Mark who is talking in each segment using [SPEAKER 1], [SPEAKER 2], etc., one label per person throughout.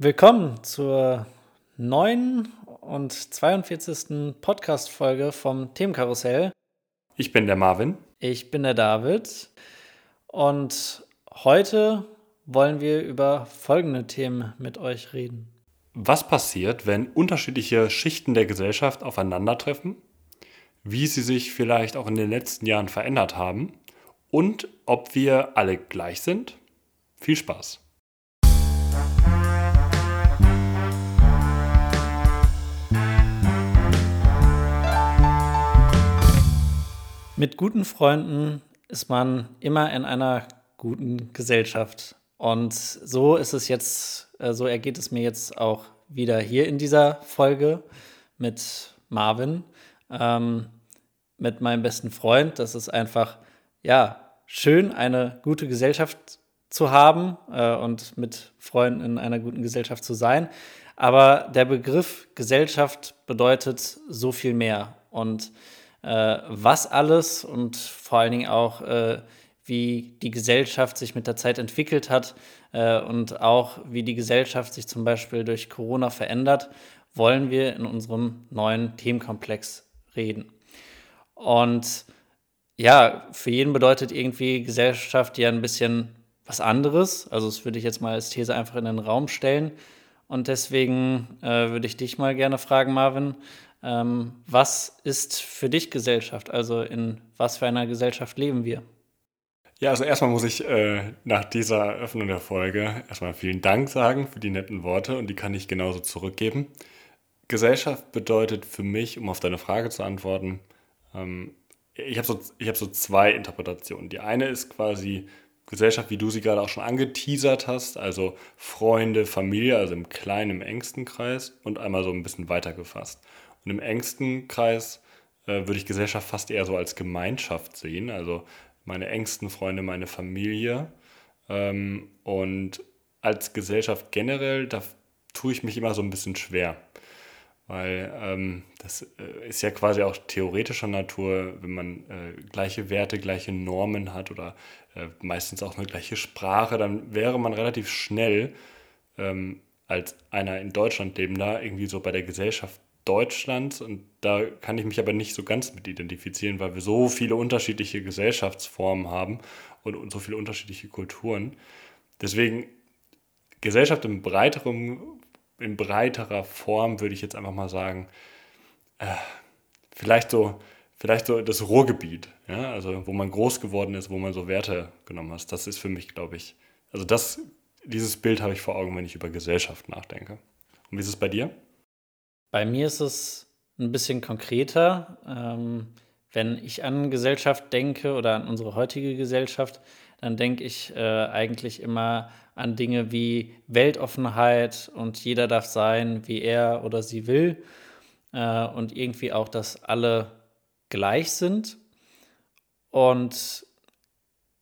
[SPEAKER 1] Willkommen zur neuen und 42. Podcast-Folge vom Themenkarussell.
[SPEAKER 2] Ich bin der Marvin.
[SPEAKER 1] Ich bin der David. Und heute wollen wir über folgende Themen mit euch reden.
[SPEAKER 2] Was passiert, wenn unterschiedliche Schichten der Gesellschaft aufeinandertreffen? Wie sie sich vielleicht auch in den letzten Jahren verändert haben? Und ob wir alle gleich sind? Viel Spaß!
[SPEAKER 1] Mit guten Freunden ist man immer in einer guten Gesellschaft. Und so ist es jetzt, äh, so ergeht es mir jetzt auch wieder hier in dieser Folge mit Marvin, ähm, mit meinem besten Freund. Das ist einfach, ja, schön, eine gute Gesellschaft zu haben äh, und mit Freunden in einer guten Gesellschaft zu sein. Aber der Begriff Gesellschaft bedeutet so viel mehr. Und äh, was alles und vor allen Dingen auch, äh, wie die Gesellschaft sich mit der Zeit entwickelt hat äh, und auch wie die Gesellschaft sich zum Beispiel durch Corona verändert, wollen wir in unserem neuen Themenkomplex reden. Und ja, für jeden bedeutet irgendwie Gesellschaft ja ein bisschen was anderes. Also das würde ich jetzt mal als These einfach in den Raum stellen. Und deswegen äh, würde ich dich mal gerne fragen, Marvin, ähm, was ist für dich Gesellschaft? Also in was für einer Gesellschaft leben wir?
[SPEAKER 2] Ja, also erstmal muss ich äh, nach dieser Eröffnung der Folge erstmal vielen Dank sagen für die netten Worte und die kann ich genauso zurückgeben. Gesellschaft bedeutet für mich, um auf deine Frage zu antworten, ähm, ich habe so, hab so zwei Interpretationen. Die eine ist quasi Gesellschaft, wie du sie gerade auch schon angeteasert hast, also Freunde, Familie, also im kleinen, im engsten Kreis und einmal so ein bisschen weiter gefasst. Und im engsten Kreis äh, würde ich Gesellschaft fast eher so als Gemeinschaft sehen, also meine engsten Freunde, meine Familie. Ähm, und als Gesellschaft generell, da tue ich mich immer so ein bisschen schwer. Weil ähm, das äh, ist ja quasi auch theoretischer Natur, wenn man äh, gleiche Werte, gleiche Normen hat oder äh, meistens auch eine gleiche Sprache, dann wäre man relativ schnell ähm, als einer in Deutschland lebender irgendwie so bei der Gesellschaft Deutschlands und da kann ich mich aber nicht so ganz mit identifizieren, weil wir so viele unterschiedliche Gesellschaftsformen haben und, und so viele unterschiedliche Kulturen. Deswegen Gesellschaft im breiteren, in breiterer Form würde ich jetzt einfach mal sagen, äh, vielleicht so, vielleicht so das Ruhrgebiet, ja, also wo man groß geworden ist, wo man so Werte genommen hat. Das ist für mich, glaube ich, also das, dieses Bild habe ich vor Augen, wenn ich über Gesellschaft nachdenke. Und wie ist es bei dir?
[SPEAKER 1] Bei mir ist es ein bisschen konkreter. Ähm, wenn ich an Gesellschaft denke oder an unsere heutige Gesellschaft, dann denke ich äh, eigentlich immer an Dinge wie Weltoffenheit und jeder darf sein, wie er oder sie will. Äh, und irgendwie auch, dass alle gleich sind. Und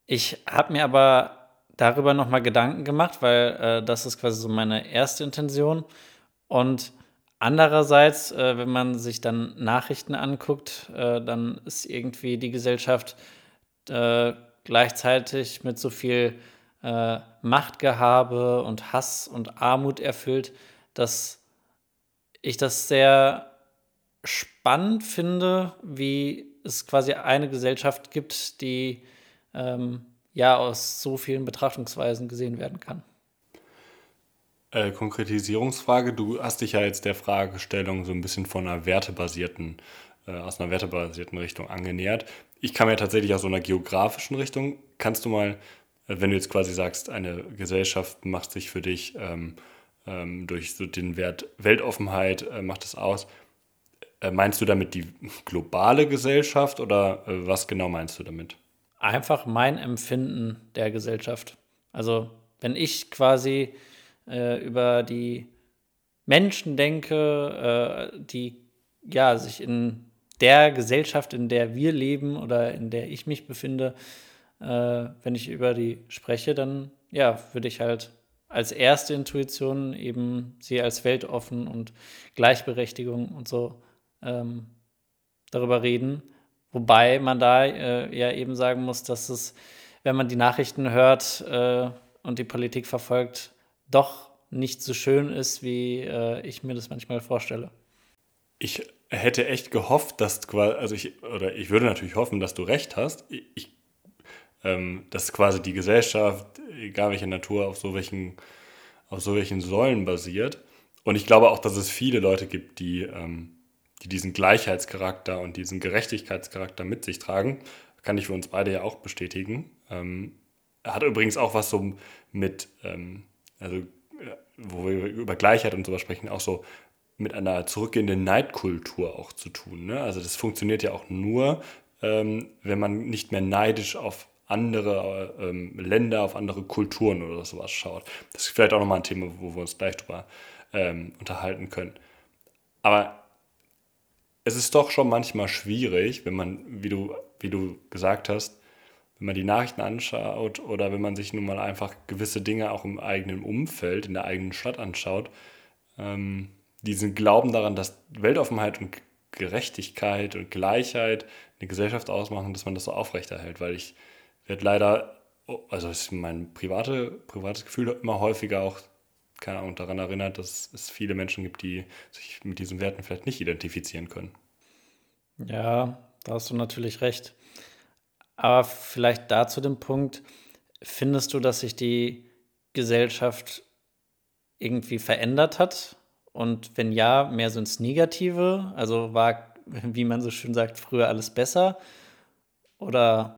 [SPEAKER 1] ich habe mir aber darüber nochmal Gedanken gemacht, weil äh, das ist quasi so meine erste Intention. Und Andererseits, äh, wenn man sich dann Nachrichten anguckt, äh, dann ist irgendwie die Gesellschaft äh, gleichzeitig mit so viel äh, Machtgehabe und Hass und Armut erfüllt, dass ich das sehr spannend finde, wie es quasi eine Gesellschaft gibt, die ähm, ja aus so vielen Betrachtungsweisen gesehen werden kann.
[SPEAKER 2] Äh, Konkretisierungsfrage. Du hast dich ja jetzt der Fragestellung so ein bisschen von einer wertebasierten, äh, aus einer wertebasierten Richtung angenähert. Ich kam ja tatsächlich aus so einer geografischen Richtung. Kannst du mal, äh, wenn du jetzt quasi sagst, eine Gesellschaft macht sich für dich ähm, ähm, durch so den Wert Weltoffenheit, äh, macht es aus, äh, meinst du damit die globale Gesellschaft oder was genau meinst du damit?
[SPEAKER 1] Einfach mein Empfinden der Gesellschaft. Also wenn ich quasi äh, über die Menschen denke, äh, die ja sich in der Gesellschaft, in der wir leben oder in der ich mich befinde, äh, wenn ich über die spreche, dann ja, würde ich halt als erste Intuition eben sie als weltoffen und Gleichberechtigung und so ähm, darüber reden. Wobei man da äh, ja eben sagen muss, dass es, wenn man die Nachrichten hört äh, und die Politik verfolgt, doch nicht so schön ist, wie äh, ich mir das manchmal vorstelle.
[SPEAKER 2] Ich hätte echt gehofft, dass quasi, also ich, oder ich würde natürlich hoffen, dass du recht hast. Ich, ähm, dass quasi die Gesellschaft, egal welche Natur, auf so welchen, auf so welchen Säulen basiert. Und ich glaube auch, dass es viele Leute gibt, die, ähm, die diesen Gleichheitscharakter und diesen Gerechtigkeitscharakter mit sich tragen. Kann ich für uns beide ja auch bestätigen. Ähm, hat übrigens auch was so mit, ähm, also wo wir über Gleichheit und sowas sprechen, auch so mit einer zurückgehenden Neidkultur auch zu tun. Ne? Also das funktioniert ja auch nur, ähm, wenn man nicht mehr neidisch auf andere ähm, Länder, auf andere Kulturen oder sowas schaut. Das ist vielleicht auch nochmal ein Thema, wo wir uns gleich drüber ähm, unterhalten können. Aber es ist doch schon manchmal schwierig, wenn man, wie du, wie du gesagt hast, wenn man die Nachrichten anschaut oder wenn man sich nun mal einfach gewisse Dinge auch im eigenen Umfeld, in der eigenen Stadt anschaut, ähm, diesen Glauben daran, dass Weltoffenheit und Gerechtigkeit und Gleichheit eine Gesellschaft ausmachen, dass man das so aufrechterhält, weil ich werde leider, also ist mein private, privates Gefühl immer häufiger auch, keine Ahnung, daran erinnert, dass es viele Menschen gibt, die sich mit diesen Werten vielleicht nicht identifizieren können.
[SPEAKER 1] Ja, da hast du natürlich recht. Aber vielleicht da zu dem Punkt, findest du, dass sich die Gesellschaft irgendwie verändert hat? Und wenn ja, mehr so ins Negative? Also war, wie man so schön sagt, früher alles besser? Oder?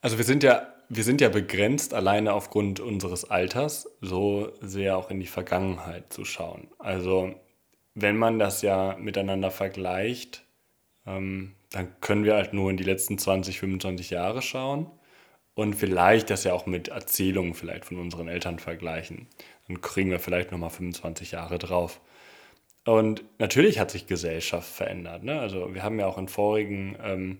[SPEAKER 2] Also wir sind ja, wir sind ja begrenzt alleine aufgrund unseres Alters, so sehr auch in die Vergangenheit zu schauen. Also wenn man das ja miteinander vergleicht, ähm, dann können wir halt nur in die letzten 20, 25 Jahre schauen und vielleicht das ja auch mit Erzählungen vielleicht von unseren Eltern vergleichen. Dann kriegen wir vielleicht nochmal 25 Jahre drauf. Und natürlich hat sich Gesellschaft verändert. Ne? Also wir haben ja auch in vorigen, ähm,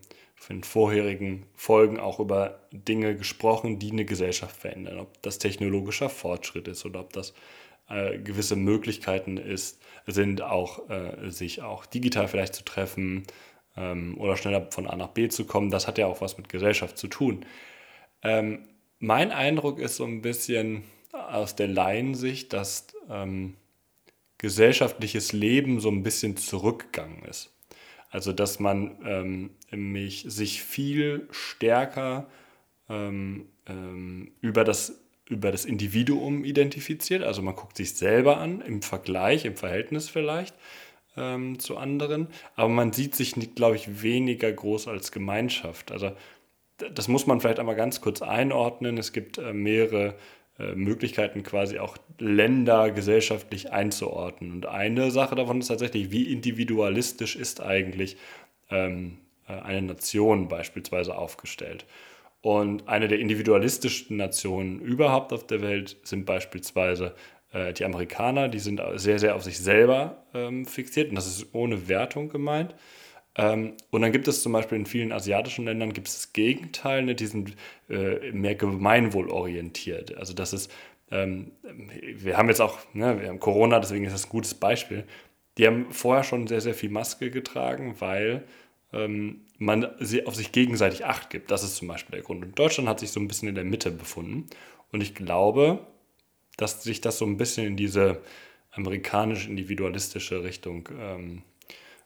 [SPEAKER 2] in vorherigen Folgen auch über Dinge gesprochen, die eine Gesellschaft verändern. Ob das technologischer Fortschritt ist oder ob das äh, gewisse Möglichkeiten ist, sind auch, äh, sich auch digital vielleicht zu treffen, ähm, oder schneller von A nach B zu kommen, das hat ja auch was mit Gesellschaft zu tun. Ähm, mein Eindruck ist so ein bisschen aus der Laiensicht, dass ähm, gesellschaftliches Leben so ein bisschen zurückgegangen ist. Also dass man ähm, mich, sich viel stärker ähm, ähm, über, das, über das Individuum identifiziert. Also man guckt sich selber an, im Vergleich, im Verhältnis vielleicht ähm, zu anderen, aber man sieht sich, glaube ich, weniger groß als Gemeinschaft. Also das muss man vielleicht einmal ganz kurz einordnen. Es gibt äh, mehrere äh, Möglichkeiten, quasi auch Länder gesellschaftlich einzuordnen. Und eine Sache davon ist tatsächlich, wie individualistisch ist eigentlich ähm, äh, eine Nation beispielsweise aufgestellt. Und eine der individualistischsten Nationen überhaupt auf der Welt sind beispielsweise die Amerikaner, die sind sehr, sehr auf sich selber ähm, fixiert und das ist ohne Wertung gemeint. Ähm, und dann gibt es zum Beispiel in vielen asiatischen Ländern gibt es das Gegenteil, ne, die sind äh, mehr gemeinwohlorientiert. Also das ist, ähm, wir haben jetzt auch, ne, wir haben Corona, deswegen ist das ein gutes Beispiel. Die haben vorher schon sehr, sehr viel Maske getragen, weil ähm, man sie auf sich gegenseitig Acht gibt. Das ist zum Beispiel der Grund. Und Deutschland hat sich so ein bisschen in der Mitte befunden. Und ich glaube, dass sich das so ein bisschen in diese amerikanisch-individualistische Richtung ähm,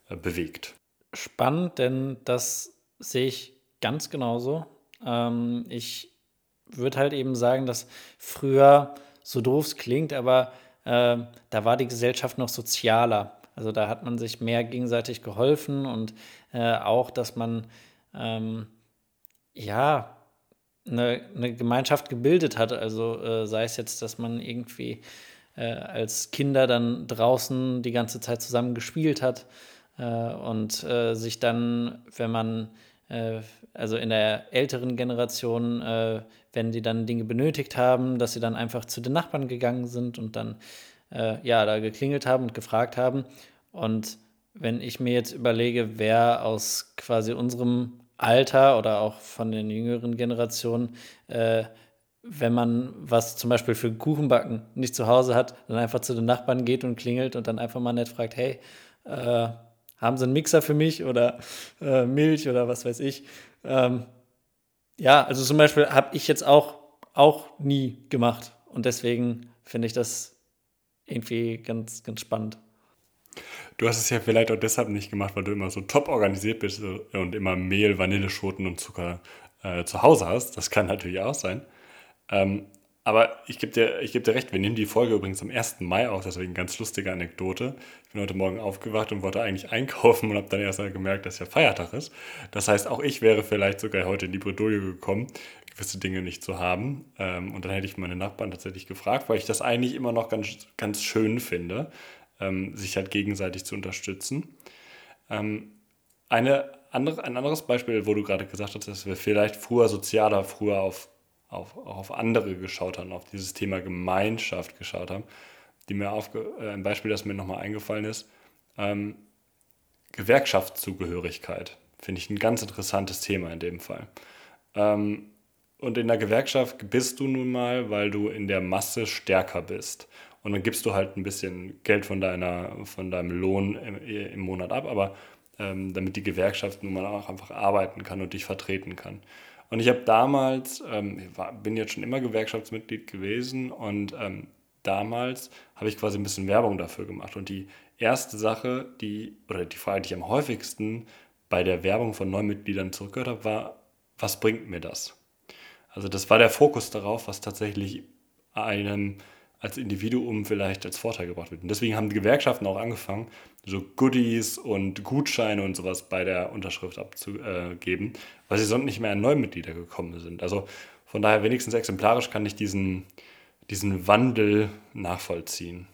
[SPEAKER 2] äh, bewegt.
[SPEAKER 1] Spannend, denn das sehe ich ganz genauso. Ähm, ich würde halt eben sagen, dass früher, so doof es klingt, aber äh, da war die Gesellschaft noch sozialer. Also da hat man sich mehr gegenseitig geholfen und äh, auch, dass man ähm, ja eine, eine Gemeinschaft gebildet hat. Also äh, sei es jetzt, dass man irgendwie äh, als Kinder dann draußen die ganze Zeit zusammen gespielt hat äh, und äh, sich dann, wenn man, äh, also in der älteren Generation, wenn die dann Dinge benötigt haben, dass sie dann einfach zu den Nachbarn gegangen sind und dann ja, da geklingelt haben und gefragt haben. Und wenn ich mir jetzt überlege, wer aus quasi unserem Alter oder auch von den jüngeren Generationen, äh, wenn man was zum Beispiel für Kuchenbacken nicht zu Hause hat, dann einfach zu den Nachbarn geht und klingelt und dann einfach mal nett fragt, hey, äh, haben Sie einen Mixer für mich oder äh, Milch oder was weiß ich. Ähm, ja, also zum Beispiel habe ich jetzt auch, auch nie gemacht und deswegen finde ich das irgendwie ganz, ganz spannend.
[SPEAKER 2] Du hast es ja vielleicht auch deshalb nicht gemacht, weil du immer so top organisiert bist und immer Mehl, Vanilleschoten und Zucker äh, zu Hause hast. Das kann natürlich auch sein. Ähm, aber ich gebe dir, geb dir recht, wir nehmen die Folge übrigens am 1. Mai auf, deswegen ganz lustige Anekdote. Ich bin heute Morgen aufgewacht und wollte eigentlich einkaufen und habe dann erst mal gemerkt, dass ja Feiertag ist. Das heißt, auch ich wäre vielleicht sogar heute in die Bredouille gekommen, gewisse Dinge nicht zu haben. Ähm, und dann hätte ich meine Nachbarn tatsächlich gefragt, weil ich das eigentlich immer noch ganz, ganz schön finde, ähm, sich halt gegenseitig zu unterstützen. Ähm, eine andere, ein anderes Beispiel, wo du gerade gesagt hast, dass wir vielleicht früher sozialer, früher auf auf, auf andere geschaut haben, auf dieses Thema Gemeinschaft geschaut haben, die mir aufge äh, ein Beispiel, das mir nochmal eingefallen ist, ähm, Gewerkschaftszugehörigkeit. Finde ich ein ganz interessantes Thema in dem Fall. Ähm, und in der Gewerkschaft bist du nun mal, weil du in der Masse stärker bist. Und dann gibst du halt ein bisschen Geld von, deiner, von deinem Lohn im, im Monat ab, aber ähm, damit die Gewerkschaft nun mal auch einfach arbeiten kann und dich vertreten kann. Und ich habe damals, ähm, war, bin jetzt schon immer Gewerkschaftsmitglied gewesen und ähm, damals habe ich quasi ein bisschen Werbung dafür gemacht. Und die erste Sache, die, oder die Frage, die ich am häufigsten bei der Werbung von Neumitgliedern zurückgehört habe, war, was bringt mir das? Also das war der Fokus darauf, was tatsächlich einem als Individuum vielleicht als Vorteil gebracht wird. Und deswegen haben die Gewerkschaften auch angefangen, so Goodies und Gutscheine und sowas bei der Unterschrift abzugeben, weil sie sonst nicht mehr an Neumitglieder gekommen sind. Also von daher wenigstens exemplarisch kann ich diesen, diesen Wandel nachvollziehen.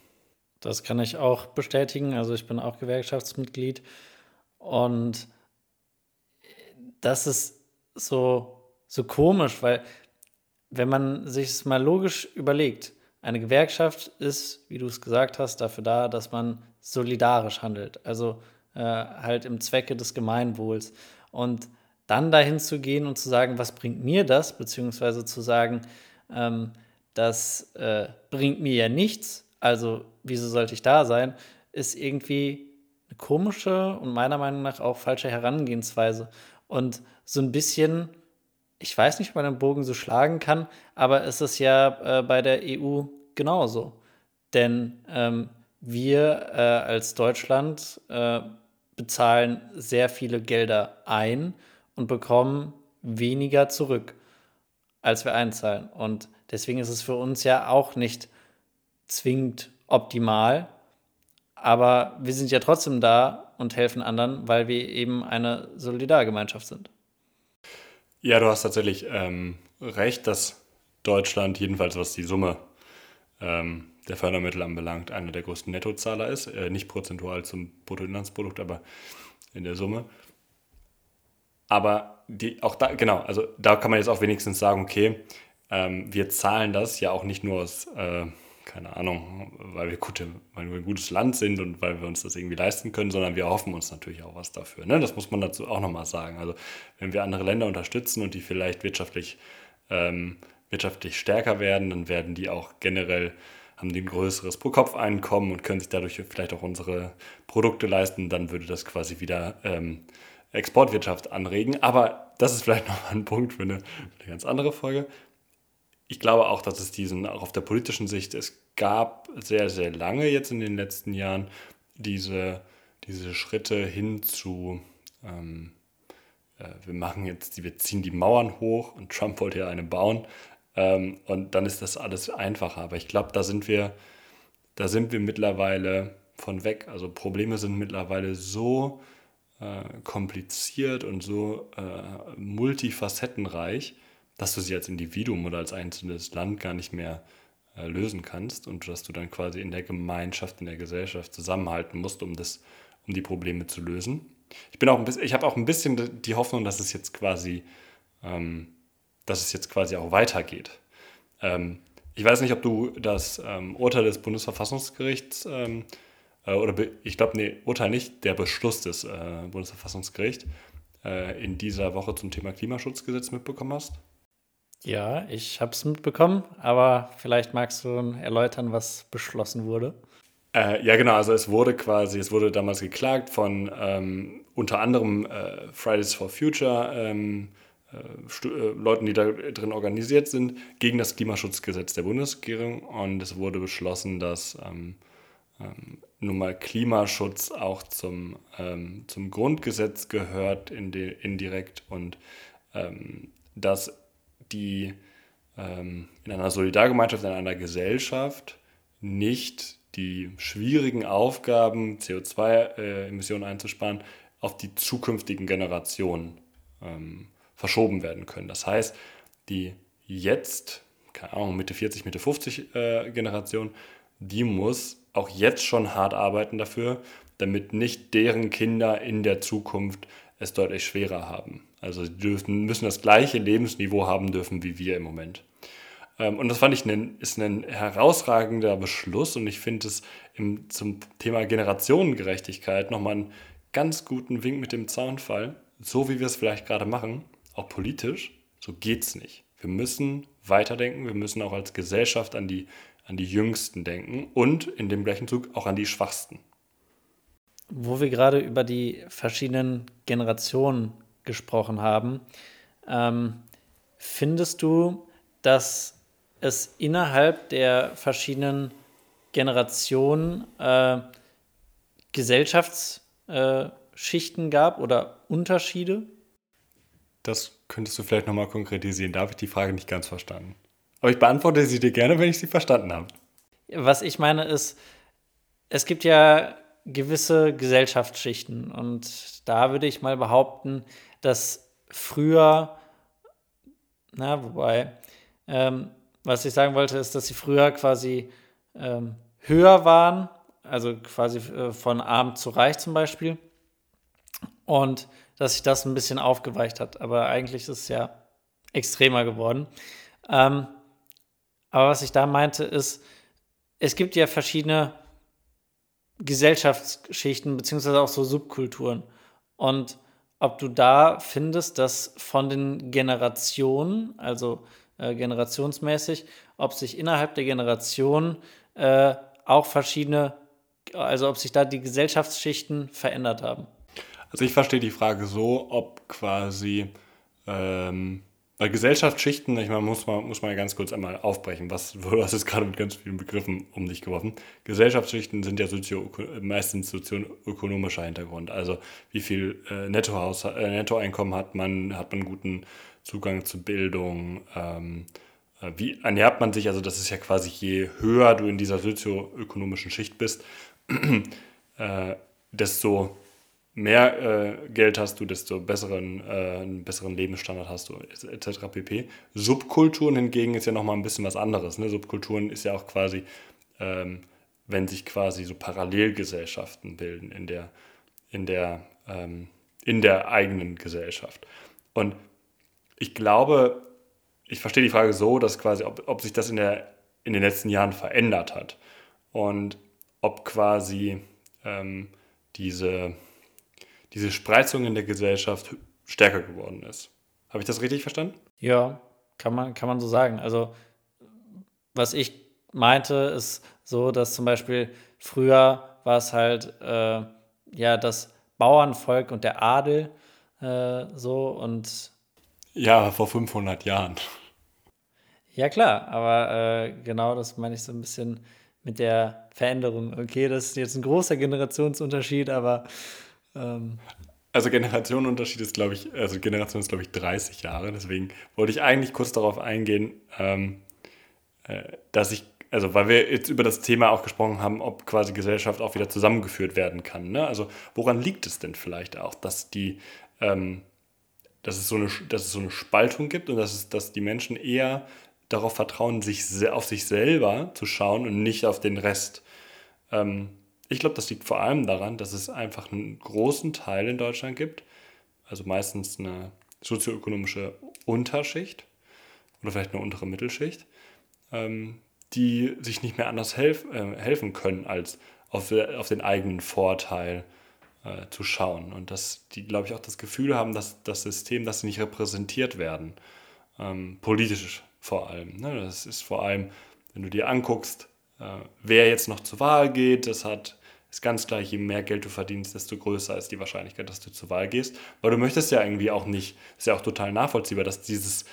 [SPEAKER 1] Das kann ich auch bestätigen. Also ich bin auch Gewerkschaftsmitglied und das ist so, so komisch, weil wenn man sich es mal logisch überlegt, eine Gewerkschaft ist, wie du es gesagt hast, dafür da, dass man solidarisch handelt, also äh, halt im Zwecke des Gemeinwohls. Und dann dahin zu gehen und zu sagen, was bringt mir das, beziehungsweise zu sagen, ähm, das äh, bringt mir ja nichts, also wieso sollte ich da sein, ist irgendwie eine komische und meiner Meinung nach auch falsche Herangehensweise. Und so ein bisschen ich weiß nicht, ob man den Bogen so schlagen kann, aber es ist ja äh, bei der EU genauso. Denn ähm, wir äh, als Deutschland äh, bezahlen sehr viele Gelder ein und bekommen weniger zurück, als wir einzahlen. Und deswegen ist es für uns ja auch nicht zwingend optimal, aber wir sind ja trotzdem da und helfen anderen, weil wir eben eine Solidargemeinschaft sind.
[SPEAKER 2] Ja, du hast tatsächlich ähm, recht, dass Deutschland, jedenfalls was die Summe ähm, der Fördermittel anbelangt, einer der größten Nettozahler ist. Äh, nicht prozentual zum Bruttoinlandsprodukt, aber in der Summe. Aber die, auch da, genau, also da kann man jetzt auch wenigstens sagen, okay, ähm, wir zahlen das ja auch nicht nur aus, äh, keine Ahnung, weil wir, gute, weil wir ein gutes Land sind und weil wir uns das irgendwie leisten können, sondern wir erhoffen uns natürlich auch was dafür. Ne? Das muss man dazu auch nochmal sagen. Also wenn wir andere Länder unterstützen und die vielleicht wirtschaftlich, ähm, wirtschaftlich stärker werden, dann werden die auch generell haben die ein größeres Pro-Kopf-Einkommen und können sich dadurch vielleicht auch unsere Produkte leisten, dann würde das quasi wieder ähm, Exportwirtschaft anregen. Aber das ist vielleicht noch ein Punkt für eine, für eine ganz andere Folge ich glaube auch, dass es diesen, auch auf der politischen Sicht, es gab sehr, sehr lange jetzt in den letzten Jahren diese, diese Schritte hin zu, ähm, äh, wir machen jetzt, wir ziehen die Mauern hoch und Trump wollte ja eine bauen ähm, und dann ist das alles einfacher. Aber ich glaube, da sind wir, da sind wir mittlerweile von weg. Also Probleme sind mittlerweile so äh, kompliziert und so äh, multifacettenreich, dass du sie als Individuum oder als einzelnes Land gar nicht mehr äh, lösen kannst und dass du dann quasi in der Gemeinschaft, in der Gesellschaft zusammenhalten musst, um das, um die Probleme zu lösen. Ich ich habe auch ein bisschen die Hoffnung, dass es jetzt quasi, ähm, dass es jetzt quasi auch weitergeht. Ähm, ich weiß nicht, ob du das ähm, Urteil des Bundesverfassungsgerichts ähm, äh, oder ich glaube, nee, Urteil nicht, der Beschluss des äh, Bundesverfassungsgerichts äh, in dieser Woche zum Thema Klimaschutzgesetz mitbekommen hast.
[SPEAKER 1] Ja, ich habe es mitbekommen, aber vielleicht magst du erläutern, was beschlossen wurde.
[SPEAKER 2] Äh, ja, genau. Also es wurde quasi, es wurde damals geklagt von ähm, unter anderem äh, Fridays for Future, ähm, äh, äh, Leuten, die da drin organisiert sind, gegen das Klimaschutzgesetz der Bundesregierung. Und es wurde beschlossen, dass ähm, ähm, nun mal Klimaschutz auch zum, ähm, zum Grundgesetz gehört indirekt und ähm, dass die ähm, in einer Solidargemeinschaft, in einer Gesellschaft nicht die schwierigen Aufgaben, CO2-Emissionen äh, einzusparen, auf die zukünftigen Generationen ähm, verschoben werden können. Das heißt, die jetzt, keine Ahnung, Mitte 40, Mitte 50 äh, Generation, die muss auch jetzt schon hart arbeiten dafür, damit nicht deren Kinder in der Zukunft es deutlich schwerer haben. Also sie dürfen, müssen das gleiche Lebensniveau haben dürfen wie wir im Moment. Ähm, und das fand ich ein, ist ein herausragender Beschluss und ich finde es im, zum Thema Generationengerechtigkeit nochmal einen ganz guten Wink mit dem Zaunfall. So wie wir es vielleicht gerade machen, auch politisch, so geht es nicht. Wir müssen weiterdenken, wir müssen auch als Gesellschaft an die, an die Jüngsten denken und in dem gleichen Zug auch an die Schwachsten.
[SPEAKER 1] Wo wir gerade über die verschiedenen Generationen gesprochen haben, ähm, findest du, dass es innerhalb der verschiedenen Generationen äh, Gesellschaftsschichten äh, gab oder Unterschiede?
[SPEAKER 2] Das könntest du vielleicht nochmal konkretisieren. Da habe ich die Frage nicht ganz verstanden. Aber ich beantworte sie dir gerne, wenn ich sie verstanden habe.
[SPEAKER 1] Was ich meine ist, es gibt ja gewisse Gesellschaftsschichten und da würde ich mal behaupten, dass früher, na, wobei, ähm, was ich sagen wollte, ist, dass sie früher quasi ähm, höher waren, also quasi äh, von arm zu reich zum Beispiel. Und dass sich das ein bisschen aufgeweicht hat. Aber eigentlich ist es ja extremer geworden. Ähm, aber was ich da meinte, ist, es gibt ja verschiedene Gesellschaftsschichten, beziehungsweise auch so Subkulturen. Und ob du da findest, dass von den Generationen, also äh, generationsmäßig, ob sich innerhalb der Generation äh, auch verschiedene, also ob sich da die Gesellschaftsschichten verändert haben.
[SPEAKER 2] Also ich verstehe die Frage so, ob quasi ähm, bei Gesellschaftsschichten, ich meine, muss man, muss man ganz kurz einmal aufbrechen, was, du hast jetzt gerade mit ganz vielen Begriffen um dich geworfen. Gesellschaftsschichten sind ja sozio meistens sozioökonomischer Hintergrund. Also wie viel äh, Nettohaus, äh, Nettoeinkommen hat man, hat man guten Zugang zu Bildung, ähm, äh, wie ernährt man sich, also das ist ja quasi, je höher du in dieser sozioökonomischen Schicht bist, äh, desto mehr äh, Geld hast du, desto besseren, äh, einen besseren Lebensstandard hast du, etc. pp. Subkulturen hingegen ist ja nochmal ein bisschen was anderes. Ne? Subkulturen ist ja auch quasi, ähm, wenn sich quasi so Parallelgesellschaften bilden in der, in der, ähm, in der eigenen Gesellschaft. Und ich glaube, ich verstehe die Frage so, dass quasi, ob, ob sich das in, der, in den letzten Jahren verändert hat und ob quasi ähm, diese diese Spreizung in der Gesellschaft stärker geworden ist. Habe ich das richtig verstanden?
[SPEAKER 1] Ja, kann man, kann man so sagen. Also, was ich meinte, ist so, dass zum Beispiel früher war es halt äh, ja das Bauernvolk und der Adel äh, so und.
[SPEAKER 2] Ja, vor 500 Jahren.
[SPEAKER 1] Ja, klar, aber äh, genau das meine ich so ein bisschen mit der Veränderung. Okay, das ist jetzt ein großer Generationsunterschied, aber ähm,
[SPEAKER 2] also Generationenunterschied ist, glaube ich, also Generation ist, glaube ich, 30 Jahre. Deswegen wollte ich eigentlich kurz darauf eingehen, ähm, äh, dass ich, also weil wir jetzt über das Thema auch gesprochen haben, ob quasi Gesellschaft auch wieder zusammengeführt werden kann. Ne? Also woran liegt es denn vielleicht auch, dass die, ähm, dass es so eine, dass es so eine Spaltung gibt und dass es, dass die Menschen eher darauf vertrauen, sich auf sich selber zu schauen und nicht auf den Rest. Ähm, ich glaube, das liegt vor allem daran, dass es einfach einen großen Teil in Deutschland gibt, also meistens eine sozioökonomische Unterschicht oder vielleicht eine untere Mittelschicht, ähm, die sich nicht mehr anders helf, äh, helfen können, als auf, auf den eigenen Vorteil äh, zu schauen. Und dass die, glaube ich, auch das Gefühl haben, dass das System, dass sie nicht repräsentiert werden, ähm, politisch vor allem. Ne? Das ist vor allem, wenn du dir anguckst, äh, wer jetzt noch zur Wahl geht. Das hat, ist ganz klar, je mehr Geld du verdienst, desto größer ist die Wahrscheinlichkeit, dass du zur Wahl gehst. Weil du möchtest ja irgendwie auch nicht, ist ja auch total nachvollziehbar, dass dieses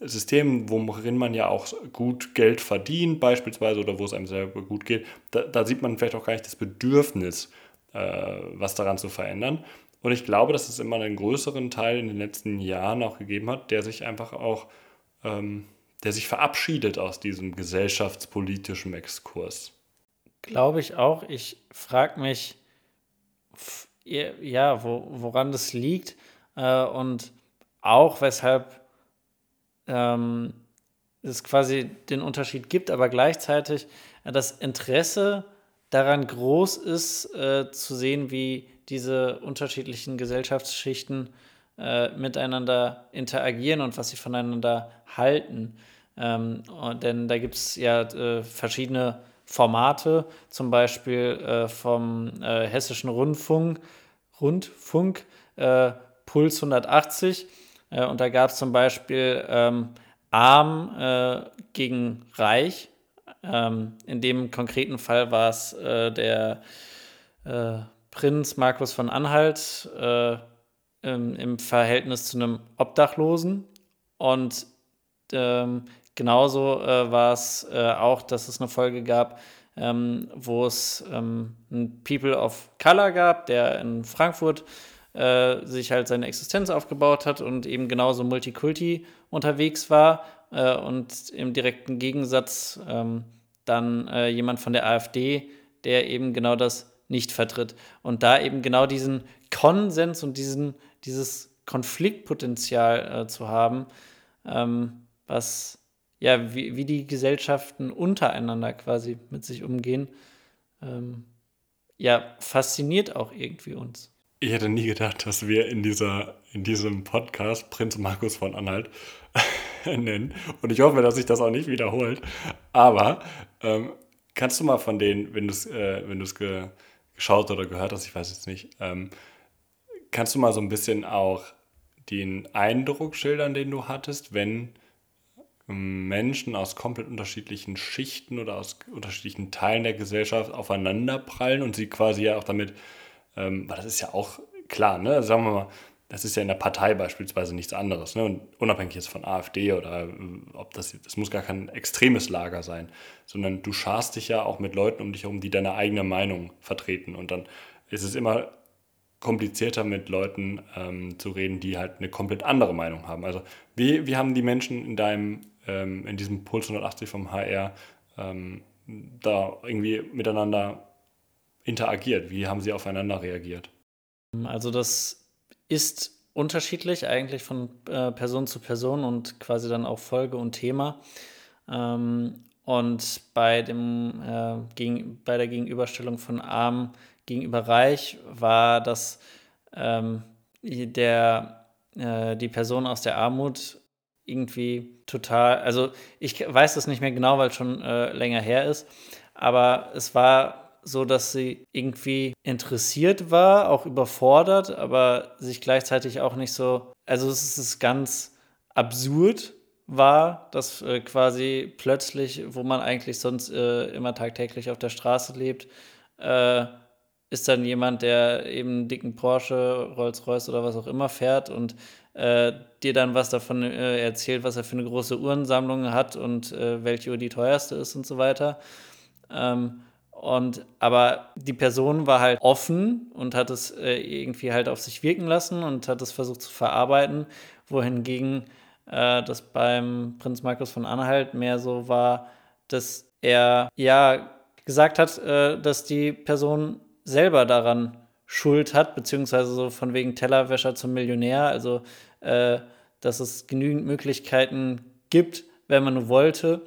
[SPEAKER 2] System, worin man ja auch gut Geld verdient, beispielsweise, oder wo es einem selber gut geht, da, da sieht man vielleicht auch gar nicht das Bedürfnis, äh, was daran zu verändern. Und ich glaube, dass es immer einen größeren Teil in den letzten Jahren auch gegeben hat, der sich einfach auch, ähm, der sich verabschiedet aus diesem gesellschaftspolitischen Exkurs.
[SPEAKER 1] Glaube ich auch. Ich frage mich, ja, wo, woran das liegt äh, und auch weshalb ähm, es quasi den Unterschied gibt, aber gleichzeitig äh, das Interesse daran groß ist, äh, zu sehen, wie diese unterschiedlichen Gesellschaftsschichten äh, miteinander interagieren und was sie voneinander halten. Ähm, denn da gibt es ja äh, verschiedene Formate, zum Beispiel äh, vom äh, Hessischen Rundfunk, Rundfunk äh, Puls 180. und da gab es zum Beispiel ähm, Arm gegen Reich ähm, in dem konkreten Fall war es äh, der äh, Prinz Markus von Anhalt äh, im, im, Verhältnis zu einem Obdachlosen. Und ähm, genauso äh, war es äh, auch, dass es eine Folge gab, ähm, wo es ähm, einen People of Color gab, der in Frankfurt äh, sich halt seine Existenz aufgebaut hat und eben genauso Multikulti unterwegs war äh, und im direkten Gegensatz ähm, dann äh, jemand von der AfD, der eben genau das nicht vertritt. Und da eben genau diesen Konsens und diesen, dieses Konfliktpotenzial äh, zu haben, ähm, was ja, wie, wie die Gesellschaften untereinander quasi mit sich umgehen, ähm, ja, fasziniert auch irgendwie uns.
[SPEAKER 2] Ich hätte nie gedacht, dass wir in, dieser, in diesem Podcast Prinz Markus von Anhalt nennen. Und ich hoffe, dass sich das auch nicht wiederholt. Aber ähm, kannst du mal von denen, wenn du es äh, wenn ge geschaut oder gehört hast, ich weiß jetzt nicht, ähm, kannst du mal so ein bisschen auch den Eindruck schildern, den du hattest, wenn Menschen aus komplett unterschiedlichen Schichten oder aus unterschiedlichen Teilen der Gesellschaft aufeinanderprallen und sie quasi ja auch damit ähm, weil das ist ja auch klar, ne? Sagen wir mal, das ist ja in der Partei beispielsweise nichts anderes. Ne? Und unabhängig jetzt von AfD oder äh, ob das, das muss gar kein extremes Lager sein, sondern du scharst dich ja auch mit Leuten um dich herum, die deine eigene Meinung vertreten. Und dann ist es immer komplizierter mit Leuten ähm, zu reden, die halt eine komplett andere Meinung haben. Also wie, wie haben die Menschen in deinem, ähm, in diesem Puls 180 vom HR ähm, da irgendwie miteinander interagiert? Wie haben sie aufeinander reagiert?
[SPEAKER 1] Also das ist unterschiedlich eigentlich von äh, Person zu Person und quasi dann auch Folge und Thema. Ähm, und bei, dem, äh, gegen, bei der Gegenüberstellung von arm gegenüber reich war das ähm, der, äh, die Person aus der Armut irgendwie total, also ich weiß das nicht mehr genau, weil es schon äh, länger her ist, aber es war so dass sie irgendwie interessiert war, auch überfordert, aber sich gleichzeitig auch nicht so. Also es ist ganz absurd war, dass äh, quasi plötzlich, wo man eigentlich sonst äh, immer tagtäglich auf der Straße lebt, äh, ist dann jemand, der eben einen dicken Porsche, Rolls-Royce oder was auch immer fährt und äh, dir dann was davon äh, erzählt, was er für eine große Uhrensammlung hat und äh, welche Uhr die teuerste ist und so weiter. Ähm, und aber die Person war halt offen und hat es äh, irgendwie halt auf sich wirken lassen und hat es versucht zu verarbeiten, wohingegen äh, das beim Prinz Markus von Anhalt mehr so war, dass er ja gesagt hat, äh, dass die Person selber daran Schuld hat, beziehungsweise so von wegen Tellerwäscher zum Millionär, also äh, dass es genügend Möglichkeiten gibt, wenn man wollte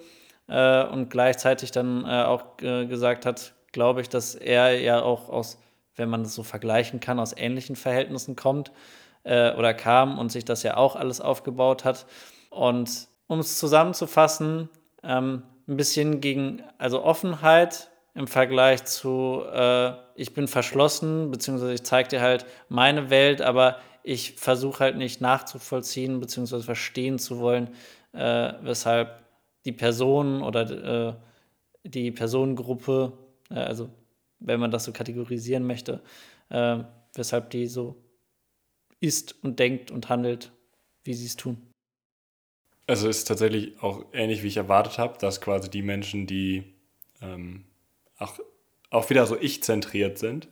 [SPEAKER 1] äh, und gleichzeitig dann äh, auch äh, gesagt hat, glaube ich, dass er ja auch aus, wenn man das so vergleichen kann, aus ähnlichen Verhältnissen kommt äh, oder kam und sich das ja auch alles aufgebaut hat. Und um es zusammenzufassen, ähm, ein bisschen gegen, also Offenheit im Vergleich zu, äh, ich bin verschlossen, beziehungsweise ich zeige dir halt meine Welt, aber ich versuche halt nicht nachzuvollziehen, beziehungsweise verstehen zu wollen, äh, weshalb die Person oder äh, die Personengruppe, äh, also wenn man das so kategorisieren möchte, äh, weshalb die so ist und denkt und handelt, wie sie es tun.
[SPEAKER 2] Also ist tatsächlich auch ähnlich, wie ich erwartet habe, dass quasi die Menschen, die ähm, auch, auch wieder so ich-zentriert sind,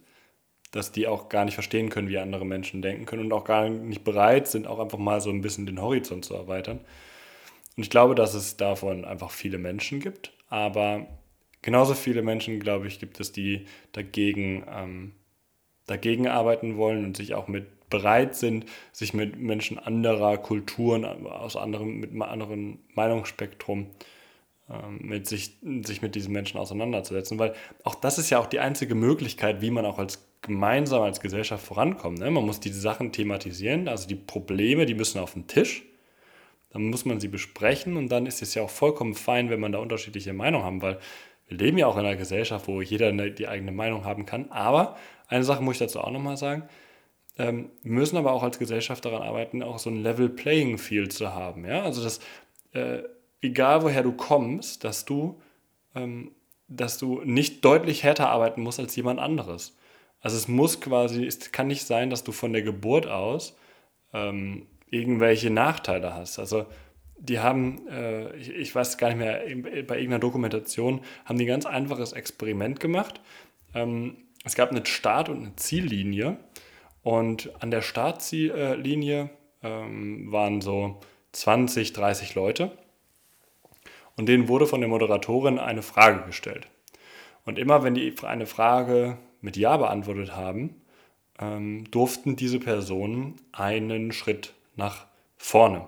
[SPEAKER 2] dass die auch gar nicht verstehen können, wie andere Menschen denken können und auch gar nicht bereit sind, auch einfach mal so ein bisschen den Horizont zu erweitern. Und ich glaube, dass es davon einfach viele Menschen gibt, aber genauso viele Menschen, glaube ich, gibt es, die dagegen, ähm, dagegen arbeiten wollen und sich auch mit bereit sind, sich mit Menschen anderer Kulturen, aus anderem, mit anderen Meinungsspektrum, mit sich, sich mit diesen Menschen auseinanderzusetzen. Weil auch das ist ja auch die einzige Möglichkeit, wie man auch als gemeinsam als Gesellschaft vorankommt. Ne? Man muss diese Sachen thematisieren, also die Probleme, die müssen auf den Tisch. Dann muss man sie besprechen und dann ist es ja auch vollkommen fein, wenn man da unterschiedliche Meinungen haben, weil wir leben ja auch in einer Gesellschaft, wo jeder die eigene Meinung haben kann. Aber eine Sache muss ich dazu auch nochmal sagen, ähm, wir müssen aber auch als Gesellschaft daran arbeiten, auch so ein Level Playing Field zu haben. Ja? Also, dass äh, egal woher du kommst, dass du, ähm, dass du nicht deutlich härter arbeiten musst als jemand anderes. Also es muss quasi, es kann nicht sein, dass du von der Geburt aus ähm, irgendwelche Nachteile hast. Also die haben, äh, ich, ich, weiß gar nicht mehr, bei irgendeiner Dokumentation haben die ein ganz einfaches Experiment gemacht. Ähm, es gab eine Start- und eine Ziellinie und an der Startziellinie ähm, waren so 20, 30 Leute. Und denen wurde von der Moderatorin eine Frage gestellt. Und immer wenn die eine Frage mit Ja beantwortet haben, ähm, durften diese Personen einen Schritt nach vorne.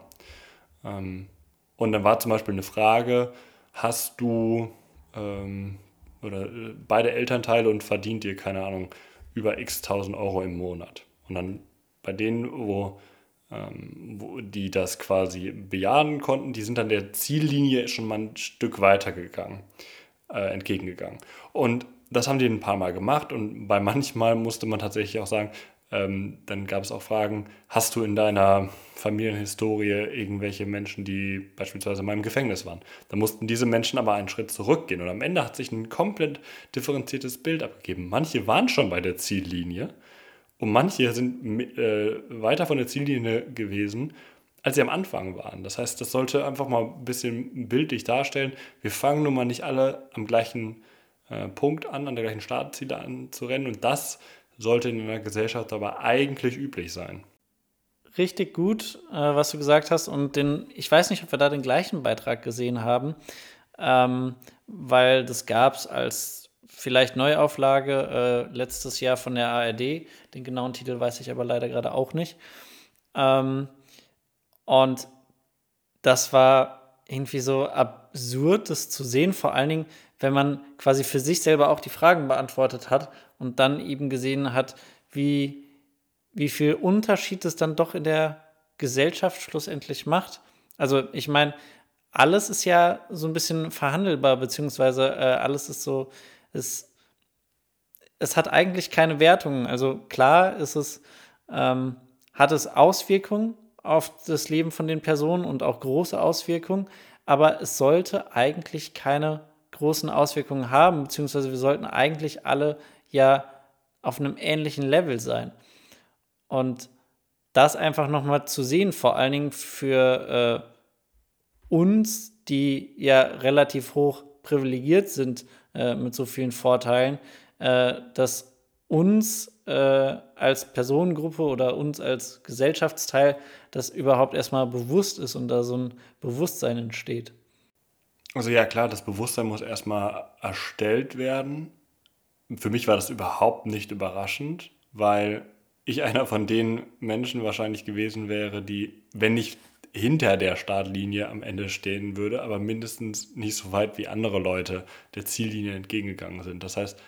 [SPEAKER 2] Ähm, und dann war zum Beispiel eine Frage, hast du ähm, oder äh, beide Elternteile und verdient ihr, keine Ahnung, über x tausend Euro im Monat. Und dann bei denen, wo, wo die das quasi bejahen konnten, die sind dann der Ziellinie schon mal ein Stück weiter gegangen, äh, entgegengegangen. Und das haben die ein paar Mal gemacht und bei manchmal musste man tatsächlich auch sagen, ähm, dann gab es auch Fragen, hast du in deiner Familienhistorie irgendwelche Menschen, die beispielsweise in meinem Gefängnis waren? Da mussten diese Menschen aber einen Schritt zurückgehen und am Ende hat sich ein komplett differenziertes Bild abgegeben. Manche waren schon bei der Ziellinie und manche sind äh, weiter von der Ziellinie gewesen, als sie am Anfang waren. Das heißt, das sollte einfach mal ein bisschen bildlich darstellen. Wir fangen nun mal nicht alle am gleichen äh, Punkt an, an der gleichen Startziele an zu rennen und das sollte in einer Gesellschaft aber eigentlich üblich sein.
[SPEAKER 1] Richtig gut, äh, was du gesagt hast. Und den, ich weiß nicht, ob wir da den gleichen Beitrag gesehen haben, ähm, weil das gab es als vielleicht Neuauflage äh, letztes Jahr von der ARD. Den genauen Titel weiß ich aber leider gerade auch nicht. Ähm, und das war irgendwie so absurd, das zu sehen, vor allen Dingen, wenn man quasi für sich selber auch die Fragen beantwortet hat und dann eben gesehen hat, wie, wie viel Unterschied es dann doch in der Gesellschaft schlussendlich macht. Also ich meine, alles ist ja so ein bisschen verhandelbar, beziehungsweise äh, alles ist so, es, es hat eigentlich keine Wertungen. Also klar ist es, ähm, hat es Auswirkungen auf das Leben von den Personen und auch große Auswirkungen, aber es sollte eigentlich keine großen Auswirkungen haben, beziehungsweise wir sollten eigentlich alle ja auf einem ähnlichen Level sein. Und das einfach nochmal zu sehen, vor allen Dingen für äh, uns, die ja relativ hoch privilegiert sind äh, mit so vielen Vorteilen, äh, dass uns äh, als Personengruppe oder uns als Gesellschaftsteil das überhaupt erstmal bewusst ist und da so ein Bewusstsein entsteht.
[SPEAKER 2] Also ja, klar, das Bewusstsein muss erstmal erstellt werden. Für mich war das überhaupt nicht überraschend, weil ich einer von den Menschen wahrscheinlich gewesen wäre, die, wenn nicht hinter der Startlinie am Ende stehen würde, aber mindestens nicht so weit wie andere Leute der Ziellinie entgegengegangen sind. Das heißt,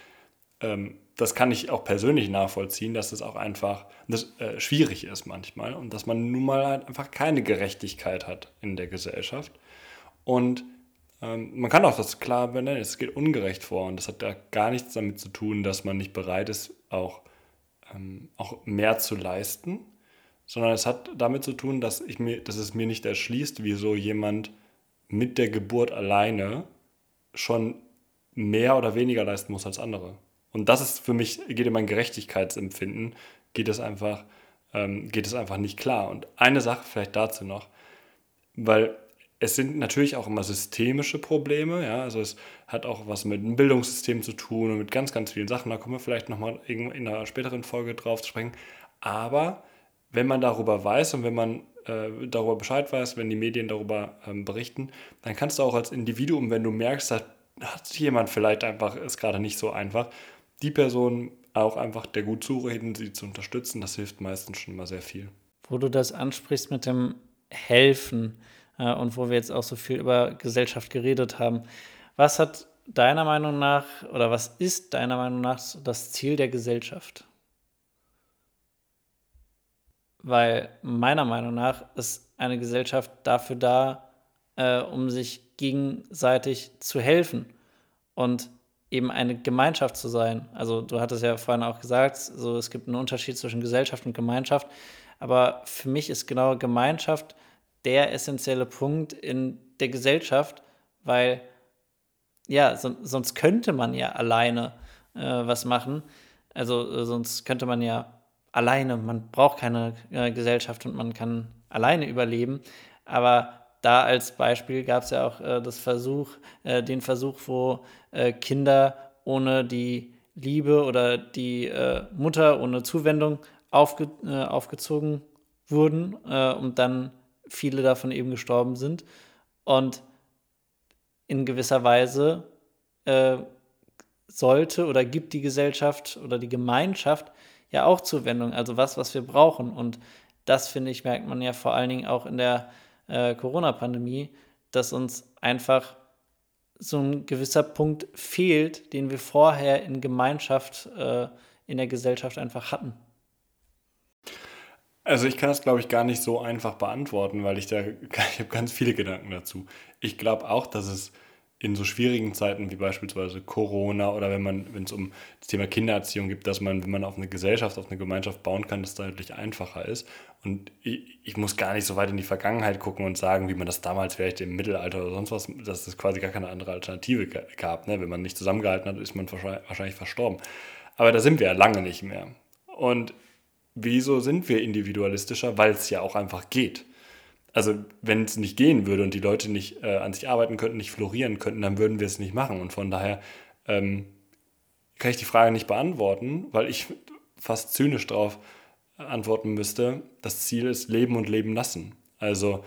[SPEAKER 2] ähm, das kann ich auch persönlich nachvollziehen, dass es auch einfach das, äh, schwierig ist manchmal und dass man nun mal halt einfach keine Gerechtigkeit hat in der Gesellschaft. Und ähm, man kann auch das klar benennen, es geht ungerecht vor und das hat da gar nichts damit zu tun, dass man nicht bereit ist, auch, ähm, auch mehr zu leisten, sondern es hat damit zu tun, dass, ich mir, dass es mir nicht erschließt, wieso jemand mit der Geburt alleine schon mehr oder weniger leisten muss als andere. Und das ist für mich, geht in mein Gerechtigkeitsempfinden, geht es einfach, ähm, geht es einfach nicht klar. Und eine Sache vielleicht dazu noch, weil es sind natürlich auch immer systemische Probleme, ja, also es hat auch was mit dem Bildungssystem zu tun und mit ganz, ganz vielen Sachen, da kommen wir vielleicht nochmal in einer späteren Folge drauf zu sprechen. Aber wenn man darüber weiß und wenn man äh, darüber Bescheid weiß, wenn die Medien darüber ähm, berichten, dann kannst du auch als Individuum, wenn du merkst, da hat jemand vielleicht einfach, ist gerade nicht so einfach, die Person auch einfach der gut zureden, sie zu unterstützen, das hilft meistens schon mal sehr viel.
[SPEAKER 1] Wo du das ansprichst mit dem Helfen äh, und wo wir jetzt auch so viel über Gesellschaft geredet haben, was hat deiner Meinung nach oder was ist deiner Meinung nach das Ziel der Gesellschaft? Weil meiner Meinung nach ist eine Gesellschaft dafür da, äh, um sich gegenseitig zu helfen und eben eine Gemeinschaft zu sein. Also du hattest ja vorhin auch gesagt, so es gibt einen Unterschied zwischen Gesellschaft und Gemeinschaft, aber für mich ist genau Gemeinschaft der essentielle Punkt in der Gesellschaft, weil ja, so, sonst könnte man ja alleine äh, was machen. Also äh, sonst könnte man ja alleine, man braucht keine äh, Gesellschaft und man kann alleine überleben. Aber da als Beispiel gab es ja auch äh, das Versuch, äh, den Versuch, wo äh, Kinder ohne die Liebe oder die äh, Mutter ohne Zuwendung aufge äh, aufgezogen wurden und dann viele davon eben gestorben sind. Und in gewisser Weise sollte oder gibt die Gesellschaft oder die Gemeinschaft ja auch Zuwendung, also was, was wir brauchen. Und das, finde ich, merkt man ja vor allen Dingen auch in der äh, Corona-Pandemie, dass uns einfach so ein gewisser Punkt fehlt, den wir vorher in Gemeinschaft, äh, in der Gesellschaft einfach hatten.
[SPEAKER 2] Also ich kann das, glaube ich, gar nicht so einfach beantworten, weil ich da, ich habe ganz viele Gedanken dazu. Ich glaube auch, dass es in so schwierigen Zeiten wie beispielsweise Corona oder wenn man, wenn es um das Thema Kindererziehung geht, dass man, wenn man auf eine Gesellschaft, auf eine Gemeinschaft bauen kann, das deutlich einfacher ist. Und ich, ich, muss gar nicht so weit in die Vergangenheit gucken und sagen, wie man das damals vielleicht im Mittelalter oder sonst was, dass es quasi gar keine andere Alternative gab. Ne? Wenn man nicht zusammengehalten hat, ist man wahrscheinlich verstorben. Aber da sind wir ja lange nicht mehr. Und wieso sind wir individualistischer? Weil es ja auch einfach geht also wenn es nicht gehen würde und die Leute nicht äh, an sich arbeiten könnten, nicht florieren könnten, dann würden wir es nicht machen. Und von daher ähm, kann ich die Frage nicht beantworten, weil ich fast zynisch darauf antworten müsste. Das Ziel ist Leben und Leben lassen. Also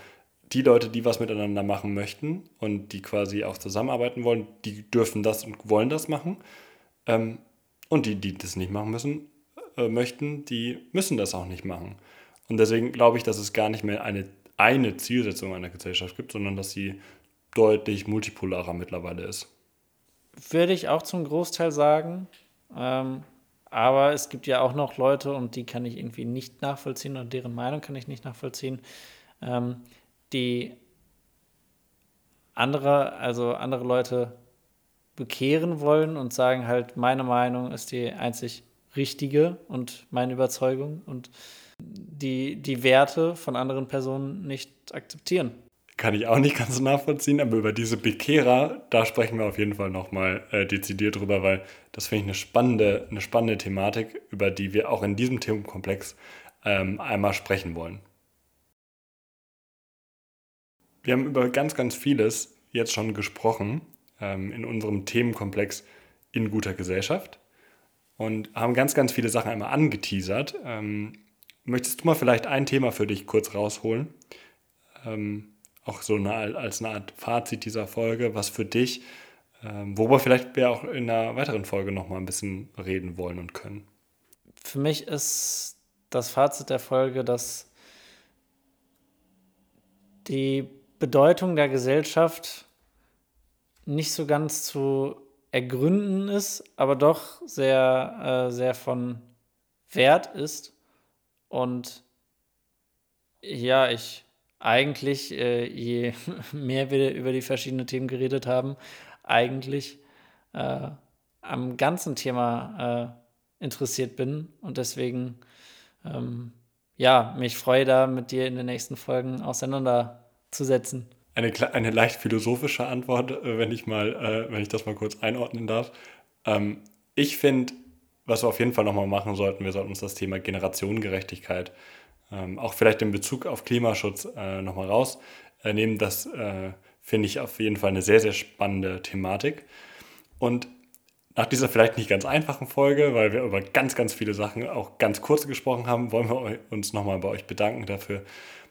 [SPEAKER 2] die Leute, die was miteinander machen möchten und die quasi auch zusammenarbeiten wollen, die dürfen das und wollen das machen. Ähm, und die, die das nicht machen müssen, äh, möchten, die müssen das auch nicht machen. Und deswegen glaube ich, dass es gar nicht mehr eine eine Zielsetzung einer Gesellschaft gibt, sondern dass sie deutlich multipolarer mittlerweile ist.
[SPEAKER 1] Würde ich auch zum Großteil sagen. Ähm, aber es gibt ja auch noch Leute, und die kann ich irgendwie nicht nachvollziehen, und deren Meinung kann ich nicht nachvollziehen, ähm, die andere, also andere Leute bekehren wollen und sagen halt, meine Meinung ist die einzig richtige und meine Überzeugung und die, die Werte von anderen Personen nicht akzeptieren.
[SPEAKER 2] Kann ich auch nicht ganz nachvollziehen, aber über diese Bekehrer, da sprechen wir auf jeden Fall nochmal äh, dezidiert drüber, weil das finde ich eine spannende, eine spannende Thematik, über die wir auch in diesem Themenkomplex ähm, einmal sprechen wollen. Wir haben über ganz, ganz vieles jetzt schon gesprochen ähm, in unserem Themenkomplex in guter Gesellschaft und haben ganz, ganz viele Sachen einmal angeteasert. Ähm, Möchtest du mal vielleicht ein Thema für dich kurz rausholen? Ähm, auch so eine, als eine Art Fazit dieser Folge, was für dich, ähm, worüber vielleicht wir auch in einer weiteren Folge nochmal ein bisschen reden wollen und können.
[SPEAKER 1] Für mich ist das Fazit der Folge, dass die Bedeutung der Gesellschaft nicht so ganz zu ergründen ist, aber doch sehr, äh, sehr von Wert ist. Und ja, ich eigentlich, äh, je mehr wir über die verschiedenen Themen geredet haben, eigentlich äh, am ganzen Thema äh, interessiert bin und deswegen ähm, ja, mich freue da mit dir in den nächsten Folgen auseinanderzusetzen.
[SPEAKER 2] Eine, eine leicht philosophische Antwort, äh, wenn ich mal, äh, wenn ich das mal kurz einordnen darf. Ähm, ich finde, was wir auf jeden Fall nochmal machen sollten, wir sollten uns das Thema Generationengerechtigkeit ähm, auch vielleicht in Bezug auf Klimaschutz äh, nochmal rausnehmen. Äh, das äh, finde ich auf jeden Fall eine sehr, sehr spannende Thematik. Und nach dieser vielleicht nicht ganz einfachen Folge, weil wir über ganz, ganz viele Sachen auch ganz kurz gesprochen haben, wollen wir uns nochmal bei euch bedanken dafür,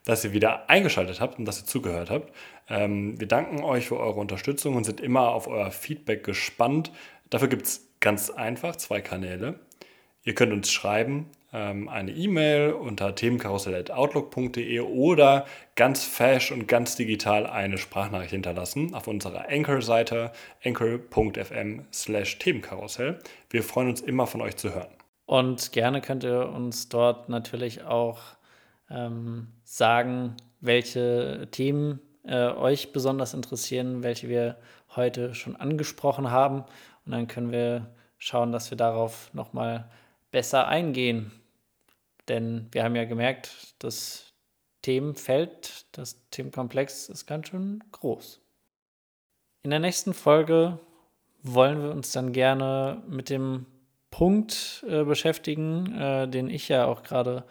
[SPEAKER 2] dass ihr wieder eingeschaltet habt und dass ihr zugehört habt. Ähm, wir danken euch für eure Unterstützung und sind immer auf euer Feedback gespannt. Dafür gibt es ganz einfach zwei Kanäle. Ihr könnt uns schreiben, ähm, eine E-Mail unter themenkarussell.outlook.de oder ganz fesch und ganz digital eine Sprachnachricht hinterlassen auf unserer Anchor-Seite anchor.fm slash Themenkarussell. Wir freuen uns immer von euch zu hören.
[SPEAKER 1] Und gerne könnt ihr uns dort natürlich auch ähm, sagen, welche Themen äh, euch besonders interessieren, welche wir heute schon angesprochen haben. Und dann können wir schauen, dass wir darauf nochmal besser eingehen. Denn wir haben ja gemerkt, das Themenfeld, das Themenkomplex ist ganz schön groß. In der nächsten Folge wollen wir uns dann gerne mit dem Punkt äh, beschäftigen, äh, den ich ja auch gerade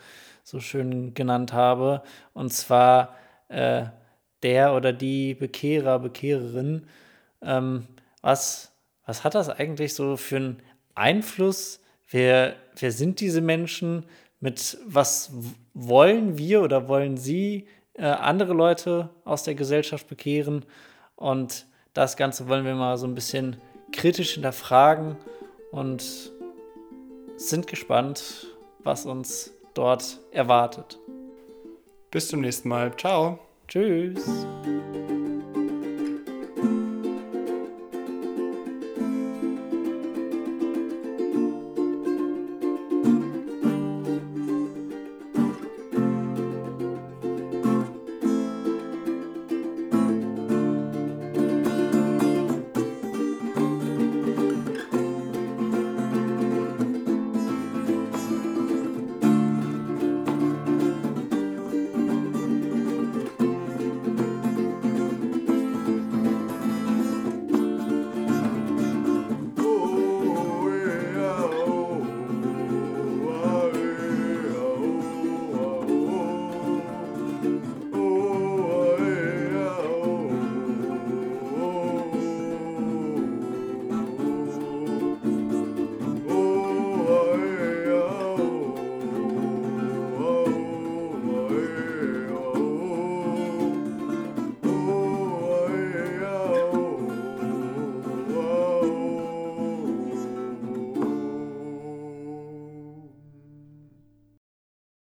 [SPEAKER 1] so schön genannt habe. Und zwar äh, der oder die Bekehrer, Bekehrerin. Ähm, was, was hat das eigentlich so für einen Einfluss Wer, wer sind diese Menschen? Mit was wollen wir oder wollen sie äh, andere Leute aus der Gesellschaft bekehren? Und das Ganze wollen wir mal so ein bisschen kritisch hinterfragen und sind gespannt, was uns dort erwartet.
[SPEAKER 2] Bis zum nächsten Mal. Ciao.
[SPEAKER 1] Tschüss.